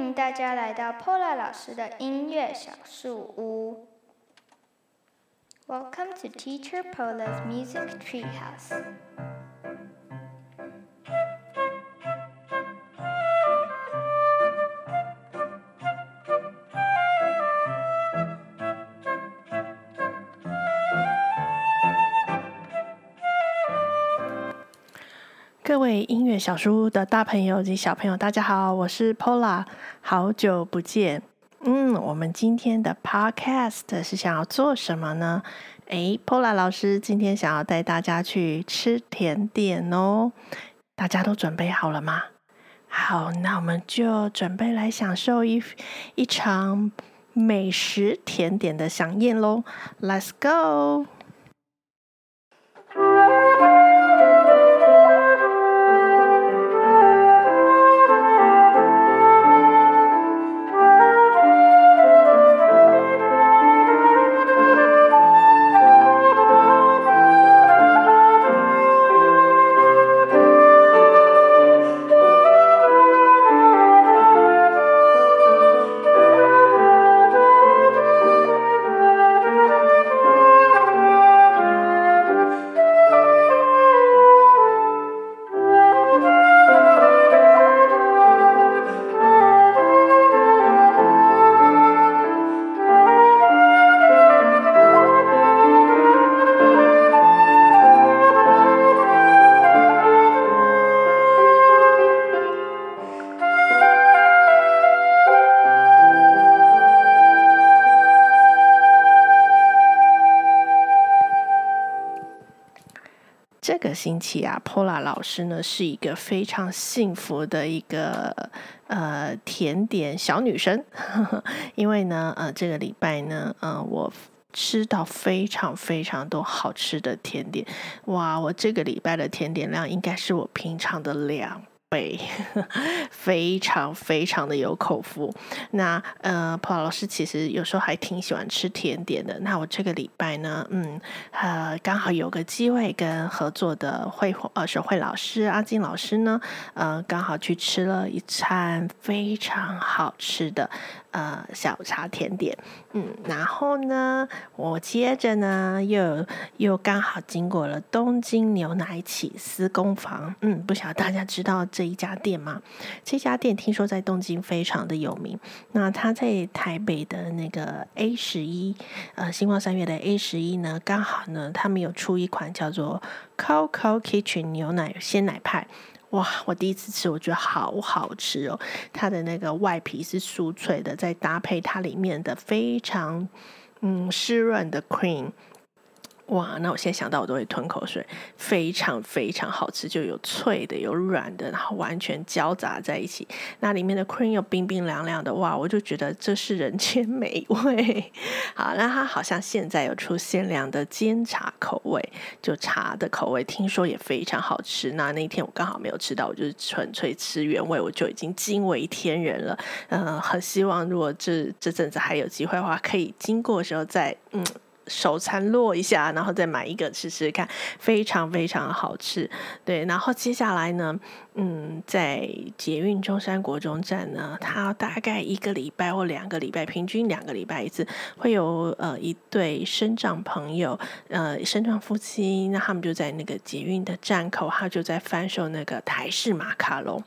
欢迎大家来到 Pola 老师的音乐小树屋。Welcome to Teacher Pola's Music Treehouse. 位音乐小书屋的大朋友及小朋友，大家好，我是 Pola，好久不见。嗯，我们今天的 Podcast 是想要做什么呢？诶，Pola 老师今天想要带大家去吃甜点哦，大家都准备好了吗？好，那我们就准备来享受一一场美食甜点的饗宴喽，Let's go！星期啊，Pola 老师呢是一个非常幸福的一个呃甜点小女生，因为呢，呃，这个礼拜呢，呃，我吃到非常非常多好吃的甜点，哇，我这个礼拜的甜点量应该是我平常的量。对，非常非常的有口福。那呃普老师其实有时候还挺喜欢吃甜点的。那我这个礼拜呢，嗯，呃，刚好有个机会跟合作的绘呃手绘老师阿金老师呢，呃，刚好去吃了一餐非常好吃的呃下午茶甜点。嗯，然后呢，我接着呢又又刚好经过了东京牛奶起司工坊。嗯，不晓得大家知道。这一家店吗？这家店听说在东京非常的有名。那他在台北的那个 A 十一，呃，星光三月的 A 十一呢，刚好呢，他们有出一款叫做 Coco Kitchen 牛奶鲜奶派。哇，我第一次吃，我觉得好好吃哦。它的那个外皮是酥脆的，再搭配它里面的非常嗯湿润的 cream。哇，那我现在想到我都会吞口水，非常非常好吃，就有脆的，有软的，然后完全交杂在一起。那里面的 cream 又冰冰凉凉的，哇，我就觉得这是人间美味。好，那它好像现在有出限量的煎茶口味，就茶的口味，听说也非常好吃。那那天我刚好没有吃到，我就是纯粹吃原味，我就已经惊为天人了。嗯、呃，很希望如果这这阵子还有机会的话，可以经过的时候再嗯。手残落一下，然后再买一个吃吃看，非常非常好吃。对，然后接下来呢，嗯，在捷运中山国中站呢，它大概一个礼拜或两个礼拜，平均两个礼拜一次，会有呃一对生障朋友，呃生障夫妻，那他们就在那个捷运的站口，他就在贩售那个台式马卡龙。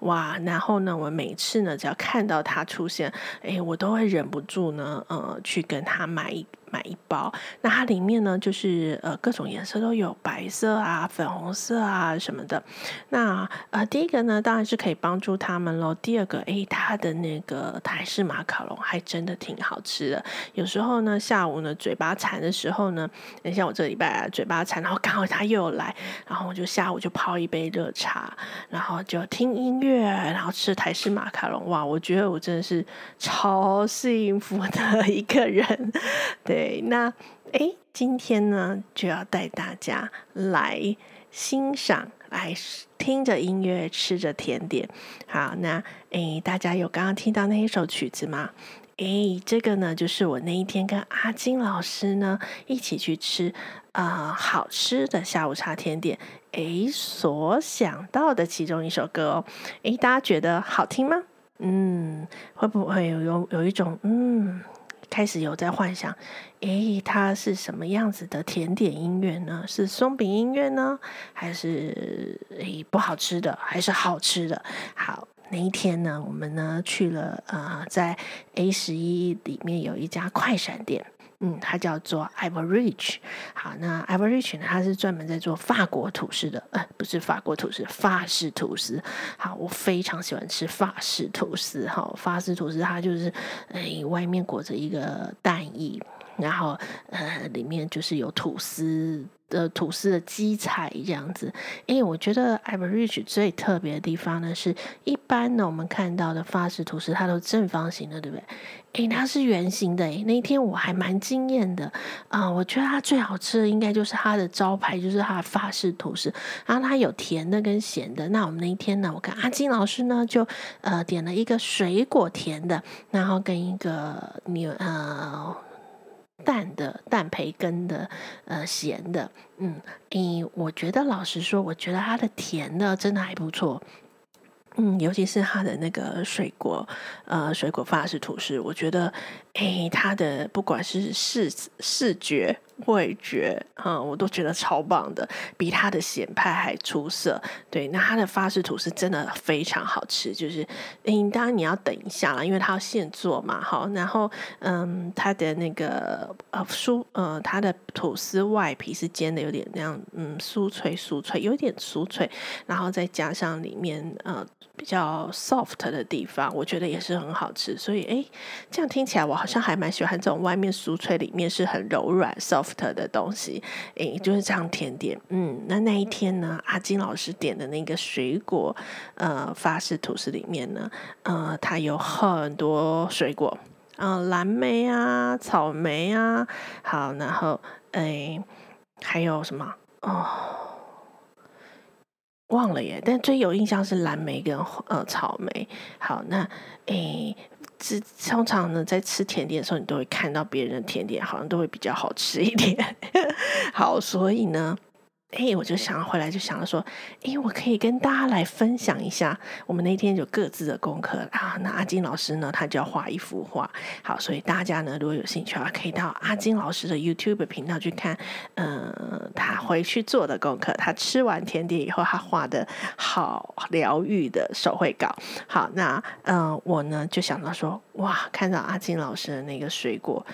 哇，然后呢，我每次呢，只要看到他出现，哎，我都会忍不住呢，呃，去跟他买一。买一包，那它里面呢，就是呃各种颜色都有，白色啊、粉红色啊什么的。那呃第一个呢，当然是可以帮助他们喽。第二个，哎，它的那个台式马卡龙还真的挺好吃的。有时候呢，下午呢嘴巴馋的时候呢，等像我这礼拜嘴巴馋，然后刚好他又来，然后我就下午就泡一杯热茶，然后就听音乐，然后吃台式马卡龙。哇，我觉得我真的是超幸福的一个人，对。那诶，今天呢就要带大家来欣赏，来听着音乐，吃着甜点。好，那诶，大家有刚刚听到那一首曲子吗？诶，这个呢就是我那一天跟阿金老师呢一起去吃啊、好吃的下午茶甜点，诶，所想到的其中一首歌哦。诶，大家觉得好听吗？嗯，会不会有有有一种嗯，开始有在幻想，诶，它是什么样子的甜点音乐呢？是松饼音乐呢，还是诶不好吃的，还是好吃的？好，那一天呢，我们呢去了呃，在 A 十一里面有一家快闪店。嗯，它叫做 Ivorich。好，那 Ivorich 呢，它是专门在做法国吐司的，呃，不是法国吐司，法式吐司。好，我非常喜欢吃法式吐司。好，法式吐司它就是，哎，外面裹着一个蛋液，然后呃，里面就是有吐司。的吐司的基材这样子，因为我觉得 Ivory-Riche 最特别的地方呢，是一般呢我们看到的法式吐司，它都正方形的，对不对？诶，它是圆形的。诶，那一天我还蛮惊艳的啊、我觉得它最好吃的应该就是它的招牌，就是它的法式吐司。然后它有甜的跟咸的。那我们那一天呢，我跟阿金老师呢就呃点了一个水果甜的，然后跟一个牛呃。淡的淡培根的，呃，咸的，嗯，诶，我觉得老实说，我觉得它的甜的真的还不错。嗯，尤其是它的那个水果，呃，水果法式吐司，我觉得，哎，他的不管是视视觉、味觉，啊、我都觉得超棒的，比他的显派还出色。对，那他的法式吐司真的非常好吃，就是，嗯，当然你要等一下了，因为他要现做嘛，好，然后，嗯，他的那个呃酥，呃，他的吐司外皮是煎的有点那样，嗯，酥脆酥脆，有点酥脆，然后再加上里面，呃。比较 soft 的地方，我觉得也是很好吃。所以，哎，这样听起来，我好像还蛮喜欢这种外面酥脆，里面是很柔软 soft 的东西。哎，就是这样甜点。嗯，那那一天呢，阿金老师点的那个水果，呃，法式吐司里面呢，呃，它有很多水果，啊、呃，蓝莓啊，草莓啊，好，然后，哎，还有什么？哦。忘了耶，但最有印象是蓝莓跟呃草莓。好，那诶，这通常呢，在吃甜点的时候，你都会看到别人的甜点好像都会比较好吃一点。好，所以呢。哎，我就想回来，就想要说，哎，我可以跟大家来分享一下，我们那天有各自的功课啊。那阿金老师呢，他就要画一幅画。好，所以大家呢，如果有兴趣的话，可以到阿金老师的 YouTube 频道去看，嗯、他回去做的功课，他吃完甜点以后，他画的好疗愈的手绘稿。好，那嗯、我呢就想到说，哇，看到阿金老师的那个水果。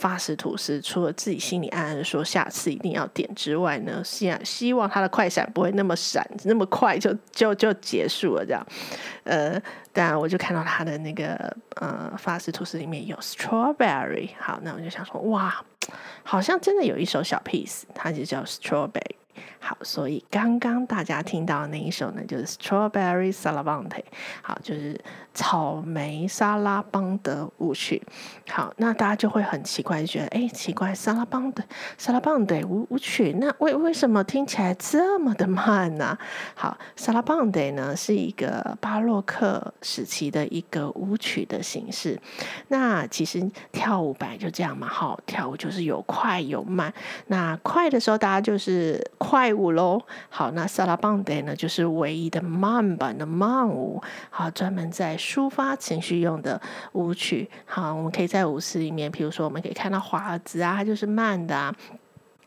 法式吐司，除了自己心里暗暗说下次一定要点之外呢，希希望它的快闪不会那么闪，那么快就就就结束了这样。呃，但我就看到他的那个呃法式吐司里面有 strawberry，好，那我就想说哇，好像真的有一首小 piece，它就叫 strawberry。好，所以刚刚大家听到的那一首呢，就是 Strawberry Salamante 好，就是草莓沙拉邦德舞曲。好，那大家就会很奇怪，就觉得哎，奇怪，沙拉邦的沙拉邦德舞舞曲，那为为什么听起来这么的慢呢？好，沙拉邦德呢是一个巴洛克时期的一个舞曲的形式。那其实跳舞本来就这样嘛，好，跳舞就是有快有慢。那快的时候，大家就是。快舞喽，好，那萨拉邦德呢，就是唯一的慢版的慢舞，好，专门在抒发情绪用的舞曲，好，我们可以在舞池里面，比如说我们可以看到华尔兹啊，它就是慢的啊，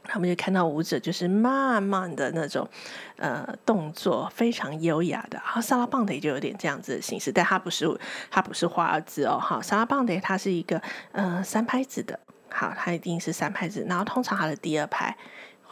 他们就看到舞者就是慢慢的那种，呃，动作非常优雅的，好，萨拉邦德就有点这样子的形式，但它不是，它不是华尔兹哦，好，萨拉邦德它是一个呃三拍子的，好，它一定是三拍子，然后通常它的第二拍。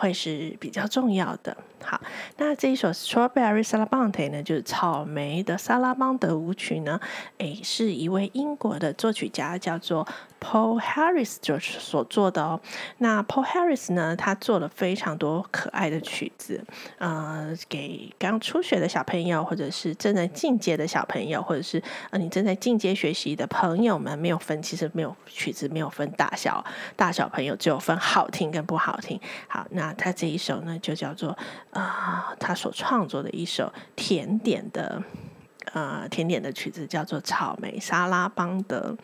会是比较重要的。好，那这一首 Strawberry Sarabande 呢，就是草莓的萨拉邦德舞曲呢，诶，是一位英国的作曲家叫做 Paul Harris 就是所做的哦。那 Paul Harris 呢，他做了非常多可爱的曲子，呃，给刚初学的小朋友，或者是正在进阶的小朋友，或者是呃你正在进阶学习的朋友们，没有分，其实没有曲子没有分大小大小朋友，只有分好听跟不好听。好，那他这一首呢，就叫做。啊、他所创作的一首甜点的。呃，甜点的曲子叫做《草莓沙拉邦德》。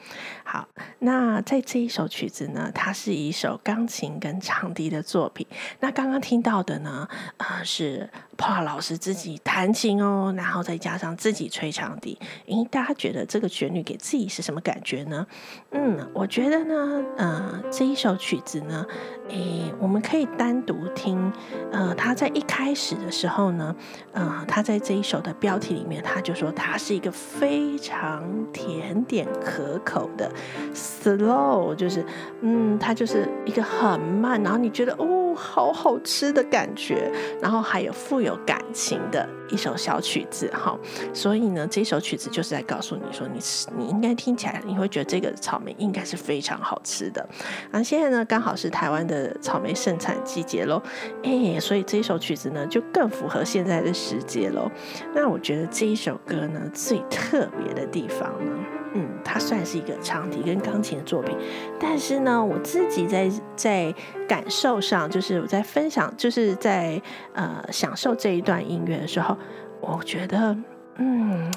好，那在这一首曲子呢，它是一首钢琴跟长笛的作品。那刚刚听到的呢，呃，是帕老师自己弹琴哦，然后再加上自己吹长笛，诶，大家觉得这个旋律给自己是什么感觉呢？嗯，我觉得呢，呃，这一首曲子呢，诶，我们可以单独听，呃，他在一开始的时候呢，呃，他在这一首的标题里面，他就说它是一个非常甜点可口的 slow，就是，嗯，它就是一个很慢，然后你觉得哦。好好吃的感觉，然后还有富有感情的一首小曲子哈，所以呢，这首曲子就是在告诉你说，你你应该听起来，你会觉得这个草莓应该是非常好吃的。啊，现在呢，刚好是台湾的草莓盛产季节喽，哎，所以这首曲子呢，就更符合现在的时节喽。那我觉得这一首歌呢，最特别的地方呢，嗯，它算是一个长笛跟钢琴的作品，但是呢，我自己在在感受上，就是我在分享，就是在呃享受这一段音乐的时候，我觉得，嗯，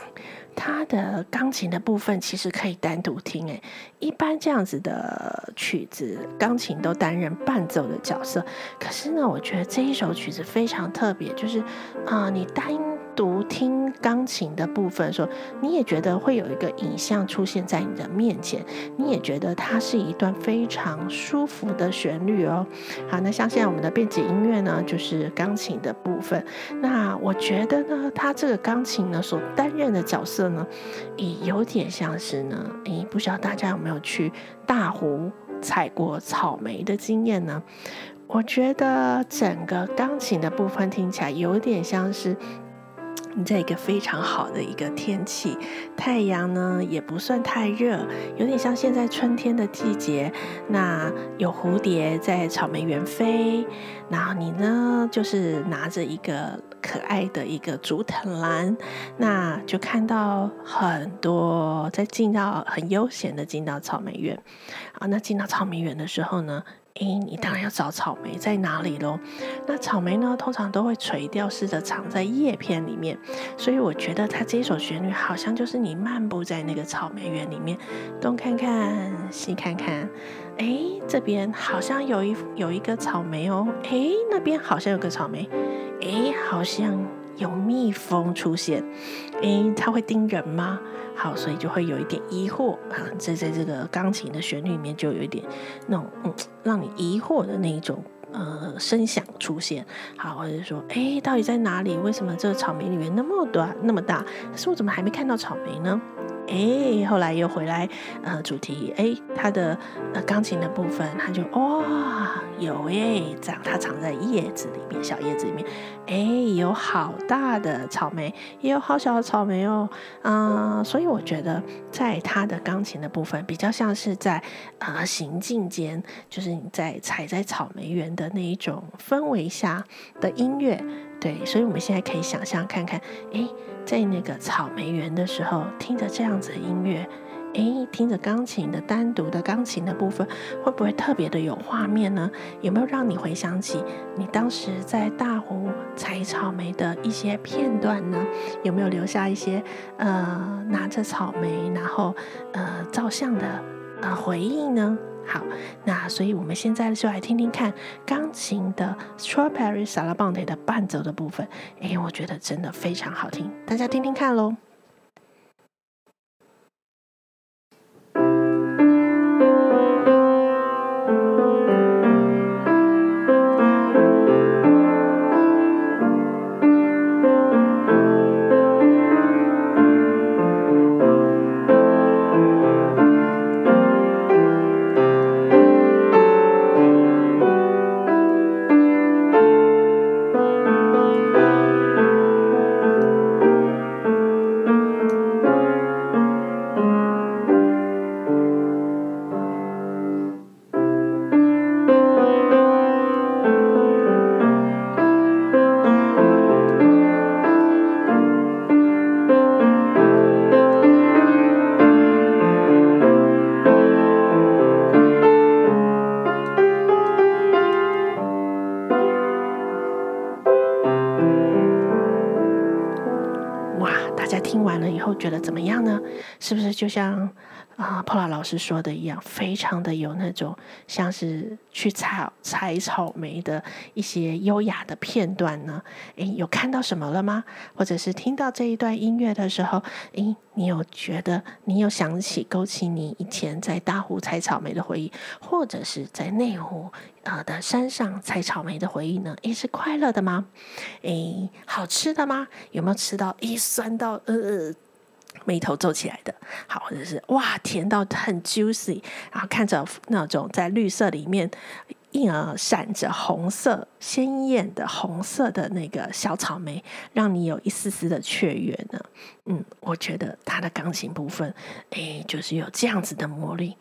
它的钢琴的部分其实可以单独听。诶，一般这样子的曲子，钢琴都担任伴奏的角色，可是呢，我觉得这一首曲子非常特别，就是啊、呃，你单。独听钢琴的部分，说你也觉得会有一个影像出现在你的面前，你也觉得它是一段非常舒服的旋律哦。好，那像现在我们的背景音乐呢，就是钢琴的部分。那我觉得呢，它这个钢琴呢所担任的角色呢，也有点像是呢，诶，不知道大家有没有去大湖采过草莓的经验呢？我觉得整个钢琴的部分听起来有点像是。你在一个非常好的一个天气，太阳呢也不算太热，有点像现在春天的季节。那有蝴蝶在草莓园飞，然后你呢就是拿着一个可爱的一个竹藤篮，那就看到很多在进到很悠闲的进到草莓园。啊，那进到草莓园的时候呢，诶，你当然要找草莓在哪里喽？那草莓呢，通常都会垂钓式的藏在叶片里面，所以我觉得它这首旋律好像就是你漫步在那个草莓园里面，东看看西看看，诶，这边好像有一有一个草莓哦，诶，那边好像有个草莓，诶，好像有蜜蜂出现，诶，它会叮人吗？好，所以就会有一点疑惑啊，在在这个钢琴的旋律里面，就有一点那种嗯，让你疑惑的那一种呃声响出现。好，或者说，诶，到底在哪里？为什么这个草莓里面那么短那么大？可是我怎么还没看到草莓呢？哎，后来又回来，呃，主题，哎，它的呃钢琴的部分，它就哇、有哎，这样它藏在叶子里面，小叶子里面，哎，有好大的草莓，也有好小的草莓哦，啊、所以我觉得在它的钢琴的部分，比较像是在呃行进间，就是你在踩在草莓园的那一种氛围下的音乐，对，所以我们现在可以想象看看，哎。在那个草莓园的时候，听着这样子的音乐，诶，听着钢琴的单独的钢琴的部分，会不会特别的有画面呢？有没有让你回想起你当时在大湖采草莓的一些片段呢？有没有留下一些呃拿着草莓然后呃照相的呃回忆呢？好，那所以我们现在就来听听看钢琴的 Strawberry Sarabande 的伴奏的部分。哎，我觉得真的非常好听，大家听听看喽。就像？啊，Paula 老师说的一样，非常的有那种像是去采采草莓的一些优雅的片段呢。诶，有看到什么了吗？或者是听到这一段音乐的时候，诶，你有觉得你有想起勾起你以前在大湖采草莓的回忆，或者是在内湖呃的山上采草莓的回忆呢？诶，是快乐的吗？诶，好吃的吗？有没有吃到？诶，酸到呃。眉头皱起来的，好，或者是哇，甜到很 juicy，然后看着那种在绿色里面，因而闪着红色鲜艳的红色的那个小草莓，让你有一丝丝的雀跃呢。嗯，我觉得他的钢琴部分，哎，就是有这样子的魔力。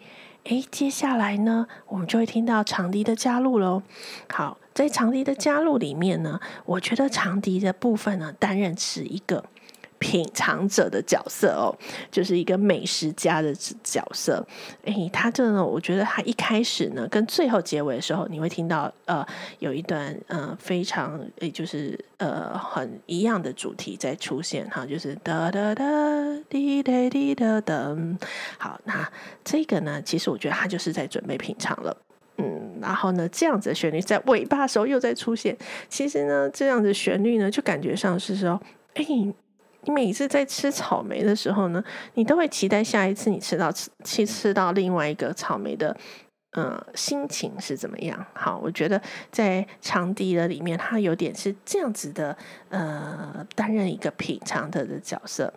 哎，接下来呢，我们就会听到长笛的加入喽。好，在长笛的加入里面呢，我觉得长笛的部分呢，担任是一个。品尝者的角色哦，就是一个美食家的角色。诶，他这呢，我觉得他一开始呢，跟最后结尾的时候，你会听到呃，有一段呃非常诶，就是呃很一样的主题在出现哈，就是哒哒哒滴哒滴哒哒。好，那这个呢，其实我觉得他就是在准备品尝了。嗯，然后呢，这样子的旋律在尾巴的时候又在出现。其实呢，这样子旋律呢，就感觉上是说，诶。你每次在吃草莓的时候呢，你都会期待下一次你吃到吃去吃到另外一个草莓的，呃，心情是怎么样？好，我觉得在长笛的里面，它有点是这样子的，呃，担任一个品尝的的角色。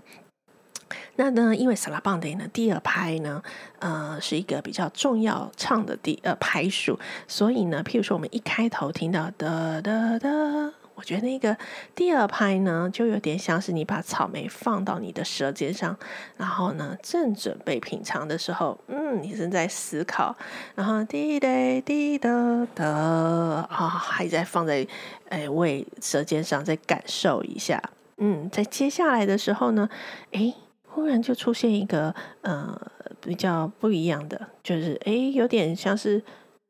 那呢，因为萨拉邦德呢，第二拍呢，呃，是一个比较重要唱的第呃拍数，所以呢，譬如说我们一开头听到的的的。我觉得那个第二拍呢，就有点像是你把草莓放到你的舌尖上，然后呢，正准备品尝的时候，嗯，你正在思考，然后滴答滴答的啊，还在放在哎胃舌尖上，再感受一下，嗯，在接下来的时候呢，哎，忽然就出现一个呃比较不一样的，就是哎，有点像是。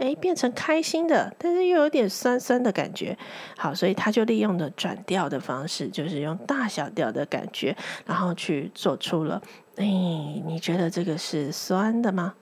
哎，变成开心的，但是又有点酸酸的感觉。好，所以他就利用了转调的方式，就是用大小调的感觉，然后去做出了。哎，你觉得这个是酸的吗？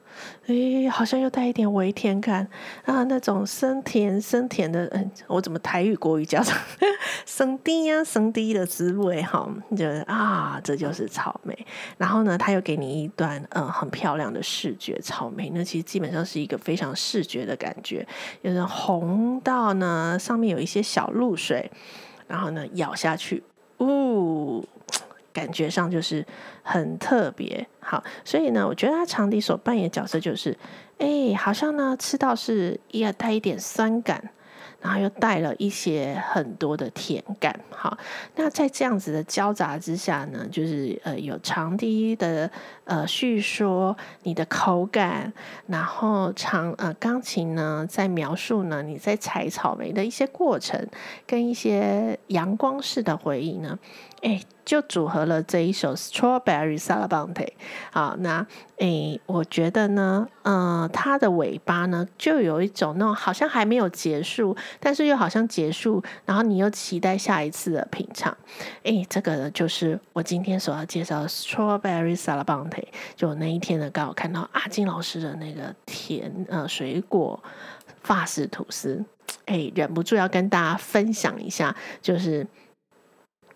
诶，好像又带一点微甜感啊，那种生甜生甜的，嗯，我怎么台语国语叫做 生低呀生低的滋味哈，就是啊，这就是草莓。然后呢，他又给你一段嗯很漂亮的视觉，草莓呢其实基本上是一个非常视觉的感觉，有点红到呢上面有一些小露水，然后呢咬下去，呜。感觉上就是很特别，好，所以呢，我觉得他长笛所扮演的角色就是，哎，好像呢吃到是也带一点酸感。然后又带了一些很多的甜感，好，那在这样子的交杂之下呢，就是呃有长笛的呃叙说你的口感，然后长呃钢琴呢在描述呢你在采草莓的一些过程，跟一些阳光式的回忆呢，哎，就组合了这一首 Strawberry s a l a b a n t e 好，那。诶，我觉得呢，嗯、呃，它的尾巴呢，就有一种那种好像还没有结束，但是又好像结束，然后你又期待下一次的品尝。诶，这个呢，就是我今天所要介绍的 Strawberry s a l a b a n t e 就那一天呢，刚好看到阿金老师的那个甜呃水果法式吐司，哎，忍不住要跟大家分享一下，就是。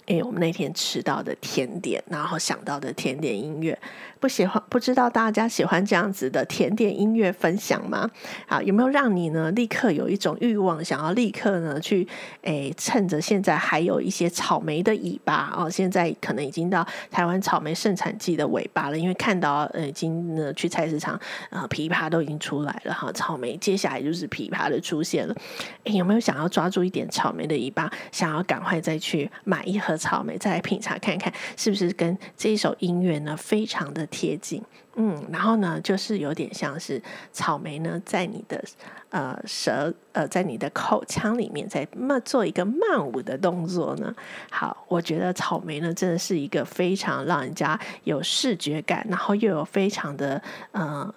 哎，我们那天吃到的甜点，然后想到的甜点音乐，不喜欢，不知道大家喜欢这样子的甜点音乐分享吗？好，有没有让你呢立刻有一种欲望，想要立刻呢去诶，趁着现在还有一些草莓的尾巴哦，现在可能已经到台湾草莓盛产季的尾巴了，因为看到呃已经呢去菜市场啊、呃，枇杷都已经出来了哈，草莓接下来就是枇杷的出现了。有没有想要抓住一点草莓的尾巴，想要赶快再去买一盒？草莓，再来品尝看看，是不是跟这一首音乐呢非常的贴近？嗯，然后呢，就是有点像是草莓呢，在你的呃舌呃，在你的口腔里面，在慢做一个慢舞的动作呢。好，我觉得草莓呢，真的是一个非常让人家有视觉感，然后又有非常的嗯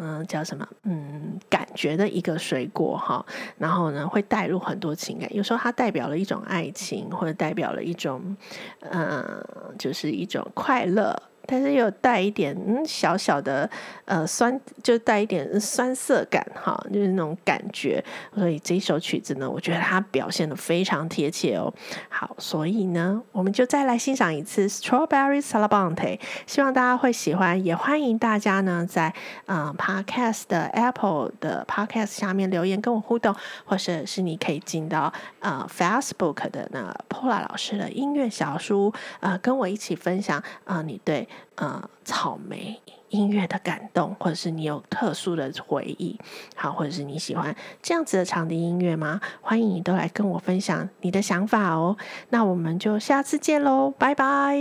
嗯、呃、叫什么嗯感觉的一个水果哈。然后呢，会带入很多情感，有时候它代表了一种爱情，或者代表了一种嗯、呃，就是一种快乐。但是又带一点嗯小小的呃酸，就带一点酸涩感哈，就是那种感觉。所以这首曲子呢，我觉得它表现得非常贴切哦。好，所以呢，我们就再来欣赏一次 Strawberry Salabonte，希望大家会喜欢，也欢迎大家呢在呃 Podcast 的 Apple 的 Podcast 下面留言跟我互动，或者是你可以进到呃 Facebook 的那 Pola 老师的音乐小书，呃，跟我一起分享啊、你对呃草莓音乐的感动，或者是你有特殊的回忆，好，或者是你喜欢这样子的场地音乐吗？欢迎你都来跟我分享你的想法哦。那我们就下次见喽，拜拜。